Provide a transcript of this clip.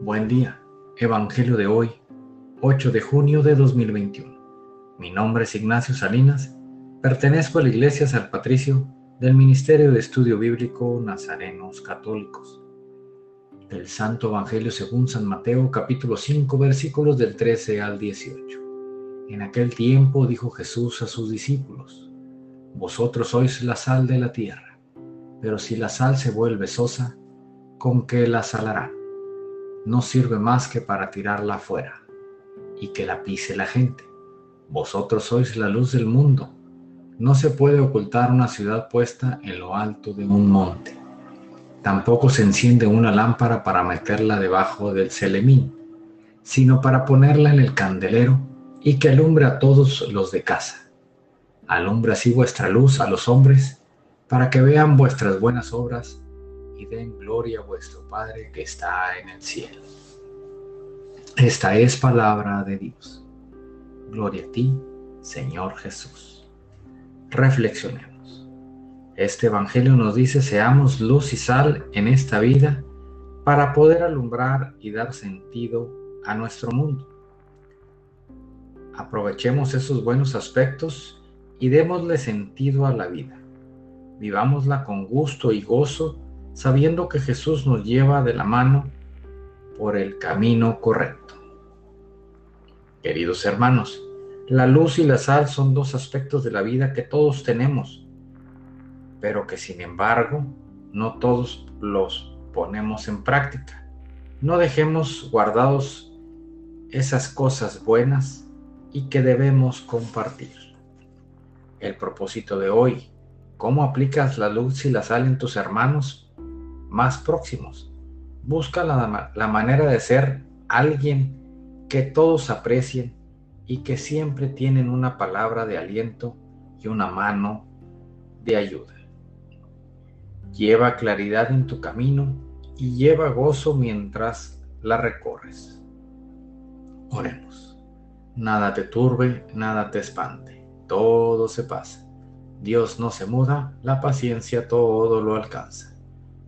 Buen día. Evangelio de hoy, 8 de junio de 2021. Mi nombre es Ignacio Salinas. Pertenezco a la Iglesia San Patricio del Ministerio de Estudio Bíblico Nazarenos Católicos. Del Santo Evangelio según San Mateo capítulo 5 versículos del 13 al 18. En aquel tiempo dijo Jesús a sus discípulos, Vosotros sois la sal de la tierra, pero si la sal se vuelve sosa, ¿con qué la salarán? No sirve más que para tirarla afuera y que la pise la gente. Vosotros sois la luz del mundo. No se puede ocultar una ciudad puesta en lo alto de un monte. Tampoco se enciende una lámpara para meterla debajo del celemín, sino para ponerla en el candelero y que alumbre a todos los de casa. Alumbra así vuestra luz a los hombres, para que vean vuestras buenas obras y den gloria a vuestro Padre que está en el cielo. Esta es palabra de Dios. Gloria a ti, Señor Jesús. Reflexionemos. Este Evangelio nos dice, seamos luz y sal en esta vida para poder alumbrar y dar sentido a nuestro mundo. Aprovechemos esos buenos aspectos y démosle sentido a la vida. Vivámosla con gusto y gozo sabiendo que Jesús nos lleva de la mano por el camino correcto. Queridos hermanos, la luz y la sal son dos aspectos de la vida que todos tenemos, pero que sin embargo no todos los ponemos en práctica. No dejemos guardados esas cosas buenas y que debemos compartir. El propósito de hoy, ¿cómo aplicas la luz y la sal en tus hermanos? Más próximos. Busca la, manera de ser alguien que todos aprecien y que siempre tienen una palabra de aliento y una mano de ayuda. Lleva claridad en tu camino y lleva gozo mientras la recorres. Oremos. Nada te turbe, nada te espante, todo se pasa. Dios no se muda, la paciencia todo lo alcanza.